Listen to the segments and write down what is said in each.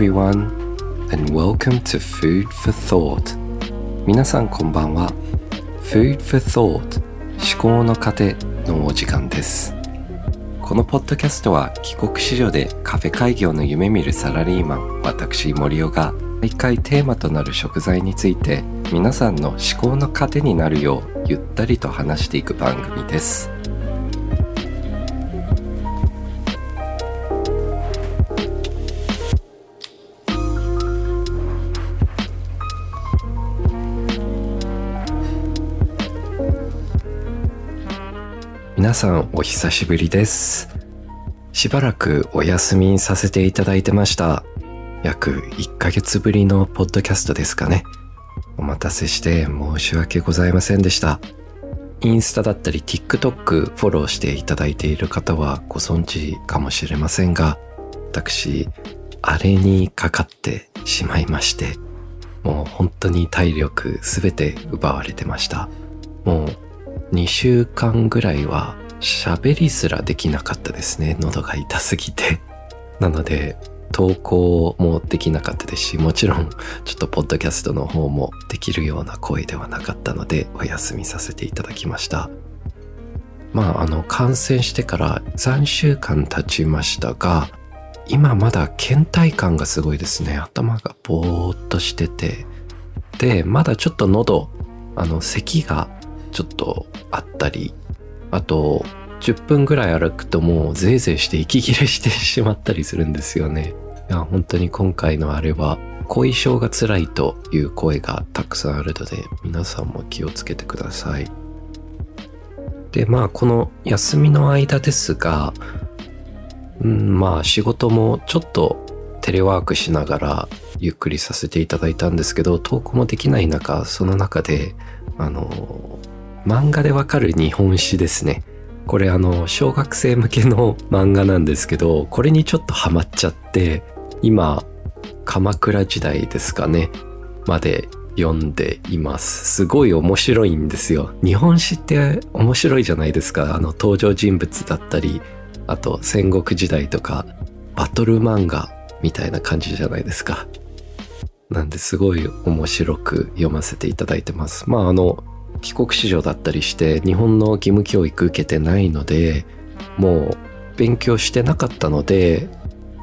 everyone, and welcome to Food for Thought. 皆さんこんばんは。Food for Thought 思考の糧のお時間です。このポッドキャストは帰国子女でカフェ開業の夢見るサラリーマン私森尾が毎回テーマとなる食材について皆さんの思考の糧になるようゆったりと話していく番組です。皆さんお久しぶりです。しばらくお休みさせていただいてました。約1ヶ月ぶりのポッドキャストですかね。お待たせして申し訳ございませんでした。インスタだったり TikTok フォローしていただいている方はご存知かもしれませんが私あれにかかってしまいましてもう本当に体力すべて奪われてました。もう2週間ぐらいは喋りすらできなかったですね。喉が痛すぎて。なので、投稿もできなかったですし、もちろんちょっとポッドキャストの方もできるような声ではなかったので、お休みさせていただきました。まあ、あの、感染してから3週間経ちましたが、今まだ倦怠感がすごいですね。頭がぼーっとしてて。で、まだちょっと喉、あの、咳がちょっとあったり、あと、10分ぐらい歩くともうぜいぜいして息切れしてしまったりするんですよね。いや、本当に今回のあれは、後遺症が辛いという声がたくさんあるので、皆さんも気をつけてください。で、まあ、この休みの間ですが、うん、まあ、仕事もちょっとテレワークしながらゆっくりさせていただいたんですけど、投稿もできない中、その中で、あの、漫画でわかる日本史ですね。これあの、小学生向けの 漫画なんですけど、これにちょっとハマっちゃって、今、鎌倉時代ですかね、まで読んでいます。すごい面白いんですよ。日本史って面白いじゃないですか。あの、登場人物だったり、あと戦国時代とか、バトル漫画みたいな感じじゃないですか。なんですごい面白く読ませていただいてます。まああの、帰国子女だったりして日本の義務教育受けてないのでもう勉強してなかったので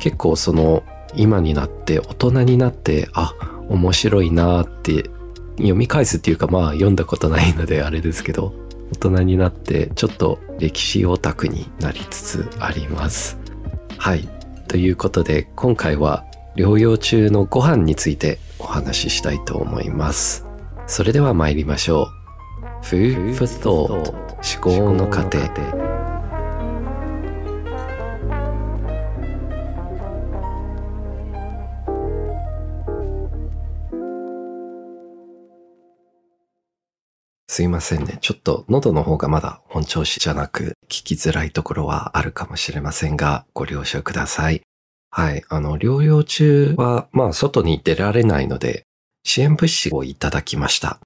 結構その今になって大人になってあ面白いなって読み返すっていうかまあ読んだことないのであれですけど大人になってちょっと歴史オタクになりつつあります。はい。ということで今回は療養中のご飯についてお話ししたいと思います。それでは参りましょう。Food for Thought 思考の過程すいませんね。ちょっと喉の方がまだ本調子じゃなく聞きづらいところはあるかもしれませんが、ご了承ください。はい。あの、療養中は、まあ、外に出られないので、支援物資をいただきました。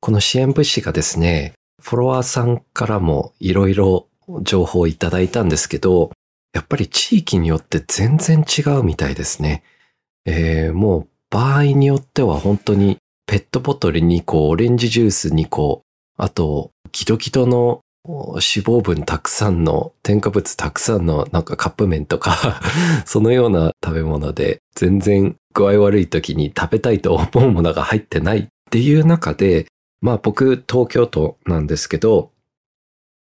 この支援物資がですね、フォロワーさんからもいろいろ情報をいただいたんですけど、やっぱり地域によって全然違うみたいですね。えー、もう場合によっては本当にペットボトル2個、オレンジジュース2個、あと、ギトギトの脂肪分たくさんの、添加物たくさんのなんかカップ麺とか そのような食べ物で全然具合悪い時に食べたいと思うものが入ってないっていう中で、まあ僕、東京都なんですけど、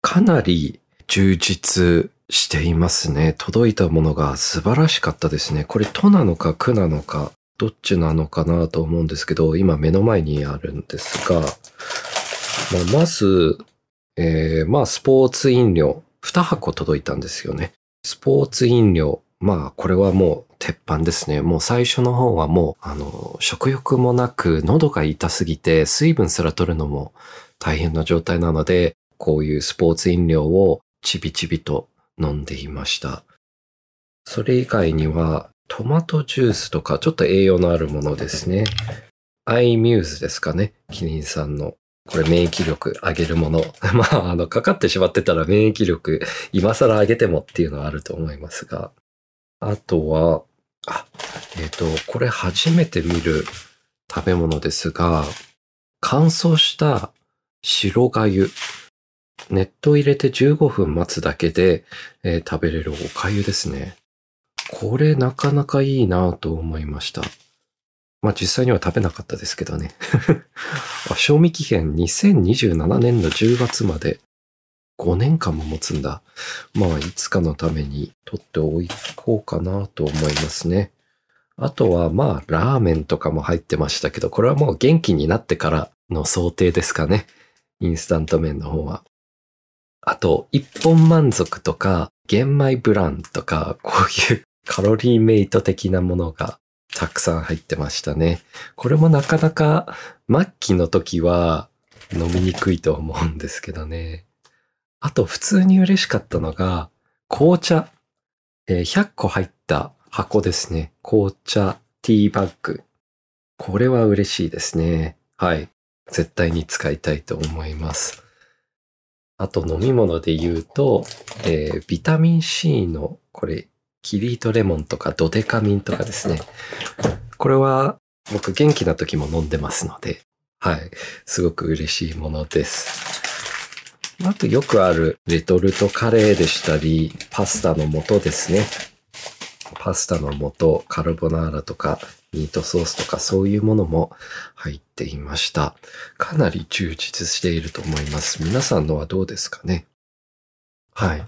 かなり充実していますね。届いたものが素晴らしかったですね。これ都なのか区なのか、どっちなのかなと思うんですけど、今目の前にあるんですが、まあ、まず、えー、まあスポーツ飲料、2箱届いたんですよね。スポーツ飲料、まあこれはもう鉄板ですね。もう最初の方はもう、あの、食欲もなく、喉が痛すぎて、水分すら取るのも大変な状態なので、こういうスポーツ飲料をちびちびと飲んでいました。それ以外には、トマトジュースとか、ちょっと栄養のあるものですね。アイミューズですかね。キリンさんの。これ免疫力上げるもの。まあ、あの、かかってしまってたら免疫力今更上げてもっていうのはあると思いますが。あとは、あ、えっ、と、これ初めて見る食べ物ですが、乾燥した白がゆ。熱湯入れて15分待つだけで、えー食べれるおかゆですね。これなかなかいいなと思いました。まあ実際には食べなかったですけどね。賞味期限2027年の10月まで5年間も持つんだ。まあいつかのために取っておこうかなと思いますね。あとはまあラーメンとかも入ってましたけど、これはもう元気になってからの想定ですかね。インスタント麺の方は。あと、一本満足とか、玄米ブランとか、こういう カロリーメイト的なものがたくさん入ってましたね。これもなかなか末期の時は飲みにくいと思うんですけどね。あと普通に嬉しかったのが紅茶。えー100個入った箱ですね。紅茶ティーバッグ。これは嬉しいですね。はい。絶対に使いたいと思います。あと飲み物で言うと、えービタミン C のこれキリートレモンとかドデカミンとかですね。これは僕元気な時も飲んでますので、はい。すごく嬉しいものです。あとよくあるレトルトカレーでしたり、パスタの素ですね。パスタの素、カルボナーラとか、ミートソースとかそういうものも入っていました。かなり充実していると思います。皆さんのはどうですかね？はい。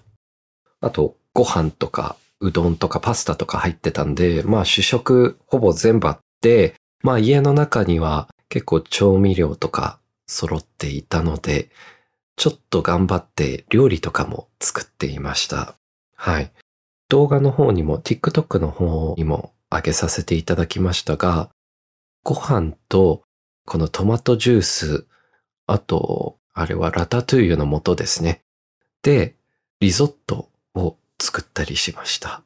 あと、ご飯とか、うどんとかパスタとか入ってたんで、まあ主食ほぼ全部あって、まあ家の中には結構調味料とか揃っていたので、ちょっと頑張って料理とかも作っていました。はい。動画の方にも TikTok の方にも上げさせていただきましたが、ご飯とこのトマトジュース、あと、あれはラタトゥイユの素ですね。で、リゾットを作ったりしました。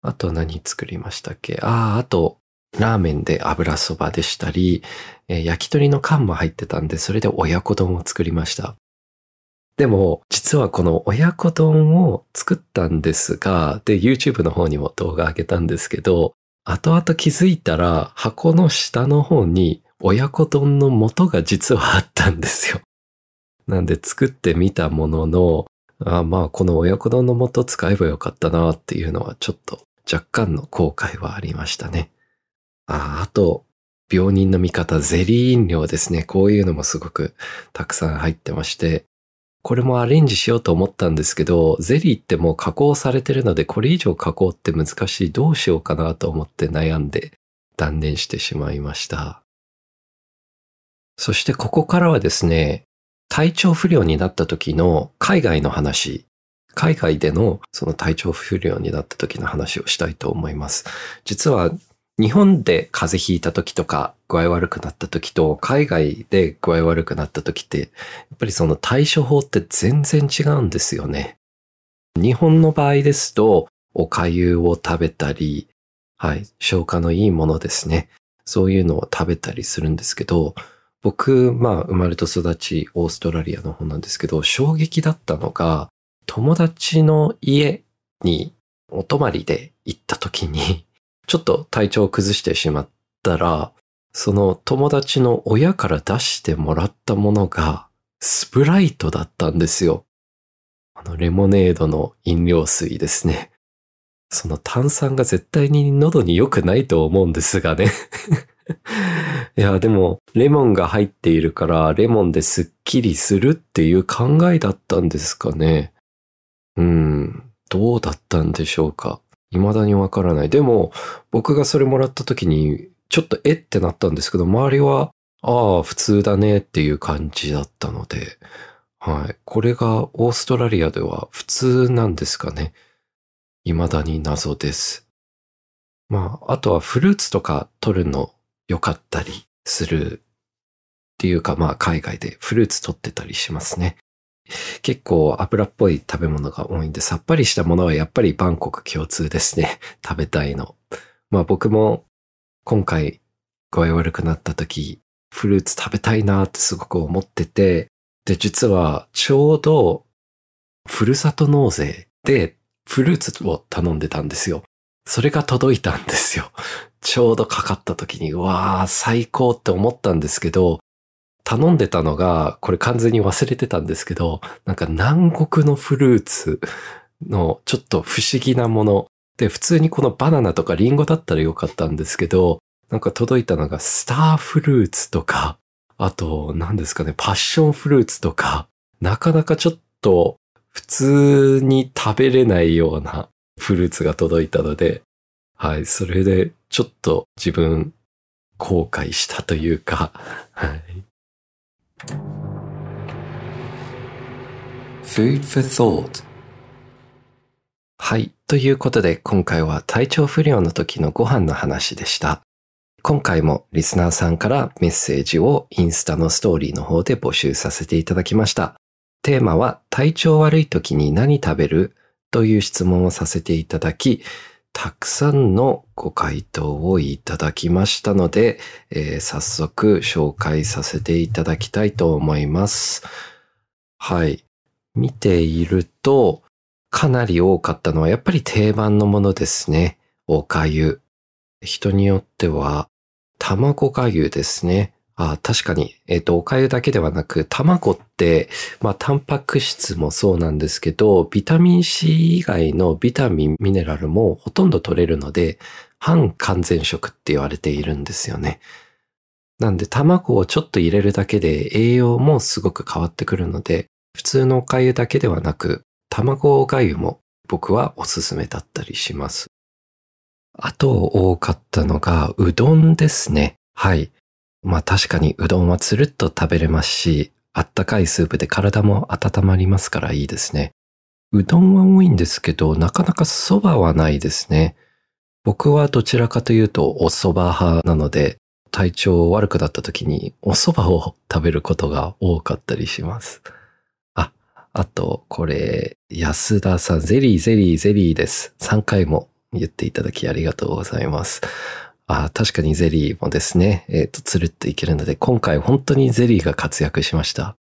あと何作りましたっけ？ああ、あと、ラーメンで油そばでしたり、えー焼き鳥の缶も入ってたんで、それで親子丼を作りました。でも、実はこの親子丼を作ったんですが、で、YouTube の方にも動画上げたんですけど、後々気づいたら箱の下の方に親子丼の素が実はあったんですよ。なんで作ってみたものの、あまあこの親子丼の素使えばよかったなっていうのはちょっと若干の後悔はありましたね。ああと、病人の味方、ゼリー飲料ですね。こういうのもすごくたくさん入ってまして、これもアレンジしようと思ったんですけど、ゼリーってもう加工されてるので、これ以上加工って難しい。どうしようかなと思って悩んで断念してしまいました。そしてここからはですね、体調不良になった時の海外の話、海外でのその体調不良になった時の話をしたいと思います。実は日本で風邪ひいた時とか具合悪くなった時と海外で具合悪くなった時ってやっぱりその対処法って全然違うんですよね。日本の場合ですとお粥を食べたり、はい、消化のいいものですね。そういうのを食べたりするんですけど、僕、まあ生まれと育ちオーストラリアの方なんですけど、衝撃だったのが友達の家にお泊まりで行った時にちょっと体調を崩してしまったら、その友達の親から出してもらったものがスプライトだったんですよ。あのレモネードの飲料水ですね。その炭酸が絶対に喉に良くないと思うんですがね。いや、でも、レモンが入っているから、レモンですっきりするっていう考えだったんですかね。うん、どうだったんでしょうか。未だにわからない。でも、僕がそれもらった時に、ちょっとえってなったんですけど、周りは、ああ、普通だねっていう感じだったので、はい。これがオーストラリアでは普通なんですかね。未だに謎です。まあ、あとはフルーツとか取るの良かったりするっていうか、まあ、海外でフルーツ取ってたりしますね。結構油っぽい食べ物が多いんで、さっぱりしたものはやっぱりバンコク共通ですね。食べたいの。まあ僕も今回具合悪くなった時、フルーツ食べたいなってすごく思ってて、で、実はちょうどふるさと納税でフルーツを頼んでたんですよ。それが届いたんですよ。ちょうどかかった時に、うわー、最高って思ったんですけど、頼んでたのが、これ完全に忘れてたんですけど、なんか南国のフルーツのちょっと不思議なもの。で、普通にこのバナナとかリンゴだったらよかったんですけど、なんか届いたのがスターフルーツとか、あと、何ですかね、パッションフルーツとか、なかなかちょっと普通に食べれないようなフルーツが届いたので、はい、それでちょっと自分後悔したというか、はい。Food for thought はい。ということで、今回は体調不良の時のご飯の話でした。今回もリスナーさんからメッセージをインスタのストーリーの方で募集させていただきました。テーマは体調悪い時に何食べる？という質問をさせていただき、たくさんのご回答をいただきましたので、えー、早速紹介させていただきたいと思います。はい。見ていると、かなり多かったのはやっぱり定番のものですね。おかゆ。人によっては、卵がゆですね。あ確かに、えっ、ー、と、お粥だけではなく、卵って、まあ、タンパク質もそうなんですけど、ビタミン C 以外のビタミン、ミネラルもほとんど取れるので、半完全食って言われているんですよね。なんで、卵をちょっと入れるだけで栄養もすごく変わってくるので、普通のお粥だけではなく、卵がゆも僕はおすすめだったりします。あと多かったのが、うどんですね。はい。まあ確かにうどんはつるっと食べれますし、あったかいスープで体も温まりますからいいですね。うどんは多いんですけど、なかなか蕎麦はないですね。僕はどちらかというとお蕎麦派なので、体調悪くなった時にお蕎麦を食べることが多かったりします。あ、あと、これ、安田さん、ゼリー、ゼリー、ゼリーです。3回も言っていただきありがとうございます。あ確かにゼリーもですね、えっ、ー、と、つるっていけるので、今回本当にゼリーが活躍しました。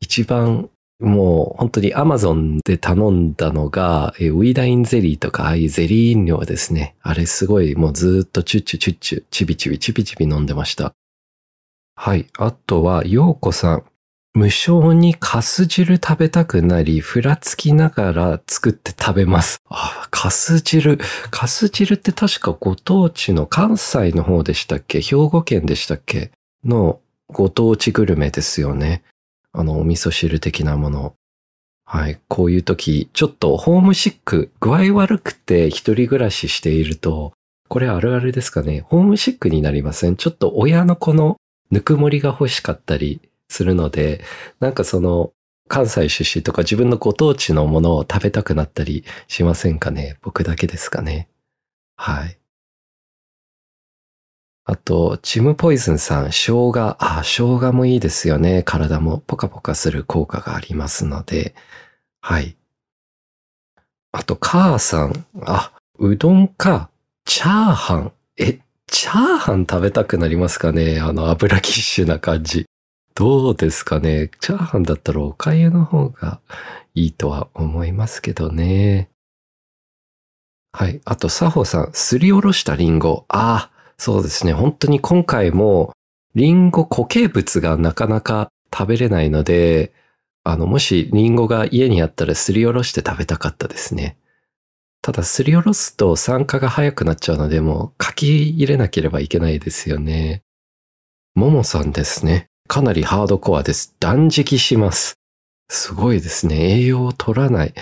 一番もう本当に Amazon で頼んだのが、えー、ウィーダインゼリーとかああいうゼリー飲料ですね。あれすごいもうずっとチュッチュチュッチュ、チビチビチビチビ飲んでました。はい。あとは、ようこさん。無性にカス汁食べたくなり、ふらつきながら作って食べます。あ、カス汁。カス汁って確かご当地の関西の方でしたっけ？兵庫県でしたっけ？のご当地グルメですよね。あの、お味噌汁的なもの。はい。こういう時、ちょっとホームシック、具合悪くて一人暮らししていると、これあるあるですかね？ホームシックになりません？ちょっと親の子のぬくもりが欲しかったり、するので、なんかその、関西出身とか自分のご当地のものを食べたくなったりしませんかね？僕だけですかね？はい。あと、チムポイズンさん、生姜、あ、生姜もいいですよね。体もポカポカする効果がありますので、はい。あと、母さん、あ、うどんか、チャーハン。え、チャーハン食べたくなりますかね？あの油キッシュな感じ。どうですかね。チャーハンだったらおかゆの方がいいとは思いますけどね。はい。あと、サホさん、すりおろしたリンゴ。ああ、そうですね。本当に今回も、リンゴ固形物がなかなか食べれないので、あの、もしリンゴが家にあったらすりおろして食べたかったですね。ただ、すりおろすと酸化が早くなっちゃうので、もう書き入れなければいけないですよね。ももさんですね。かなりハードコアです。断食します。すごいですね。栄養を取らない。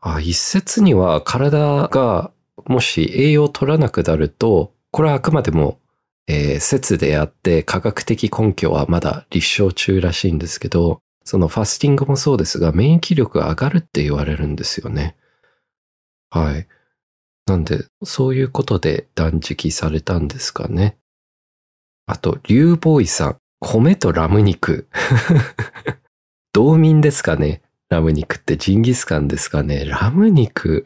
あ一説には体がもし栄養を取らなくなると、これはあくまでも、えー、説であって科学的根拠はまだ立証中らしいんですけど、そのファスティングもそうですが、免疫力が上がるって言われるんですよね。はい。なんで、そういうことで断食されたんですかね。あと、リュウボーイさん。米とラム肉。道民ですかね？ラム肉ってジンギスカンですかね？ラム肉？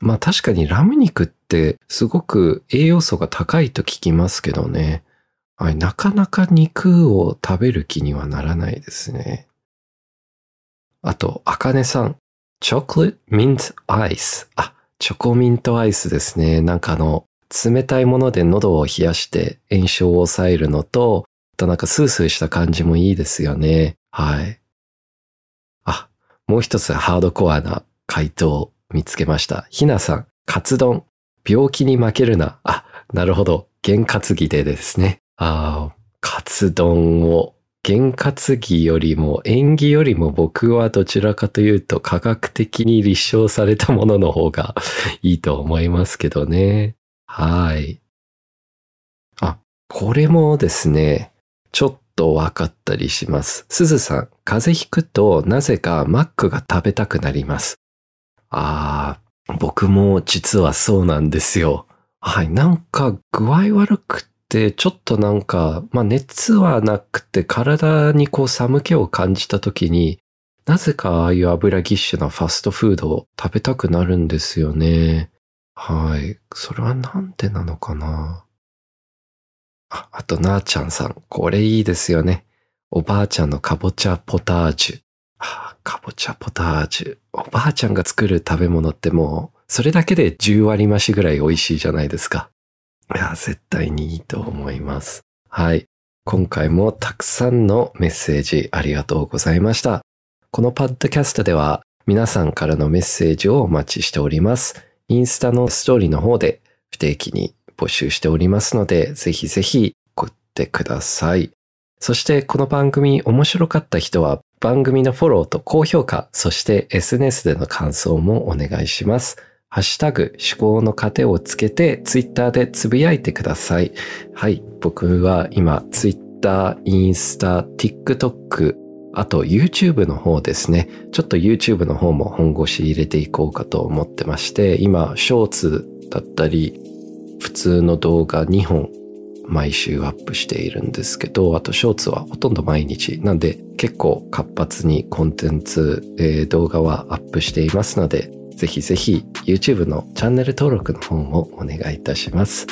まあ確かにラム肉ってすごく栄養素が高いと聞きますけどね。はい、なかなか肉を食べる気にはならないですね。あと、あかねさん。チョコレートミントアイス。あ、チョコミントアイスですね。なんかあの、冷たいもので喉を冷やして炎症を抑えるのと、となんかスースーした感じもいいですよね。はい。あ、もう一つハードコアな回答を見つけました。ひなさん、カツ丼。病気に負けるな。あ、なるほど。験担ぎでですね。ああ、カツ丼を験担ぎよりも縁起よりも僕はどちらかというと科学的に立証されたものの方が いいと思いますけどね。はい。あ、これもですね、ちょっと分かったりします。すずさん、風邪ひくとなぜかマックが食べたくなります。ああ、僕も実はそうなんですよ。はい、なんか具合悪くて、ちょっとなんか、まあ熱はなくて体にこう寒気を感じた時に、なぜかああいう油ぎっしゅなファストフードを食べたくなるんですよね。はい。それはなんでなのかなあ、あとなーちゃんさん。これいいですよね。おばあちゃんのかぼちゃポタージュ。あ、かぼちゃポタージュ。おばあちゃんが作る食べ物ってもう、それだけで10割増しぐらい美味しいじゃないですか。いや、絶対にいいと思います。はい。今回もたくさんのメッセージありがとうございました。このパッドキャストでは皆さんからのメッセージをお待ちしております。インスタのストーリーの方で不定期に募集しておりますので、ぜひぜひ送ってください。そしてこの番組面白かった人は番組のフォローと高評価、そして SNS での感想もお願いします。ハッシュタグ思考の糧をつけてツイッターでつぶやいてください。はい。僕は今ツイッター、インスタ、TikTok、あと YouTube の方ですね。ちょっと YouTube の方も本腰入れていこうかと思ってまして、今、ショーツだったり、普通の動画2本毎週アップしているんですけど、あとショーツはほとんど毎日。なんで結構活発にコンテンツ、えー、動画はアップしていますので、ぜひぜひ YouTube のチャンネル登録の方もお願いいたします。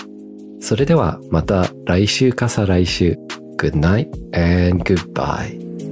それではまた来週か再来週。Good night and goodbye.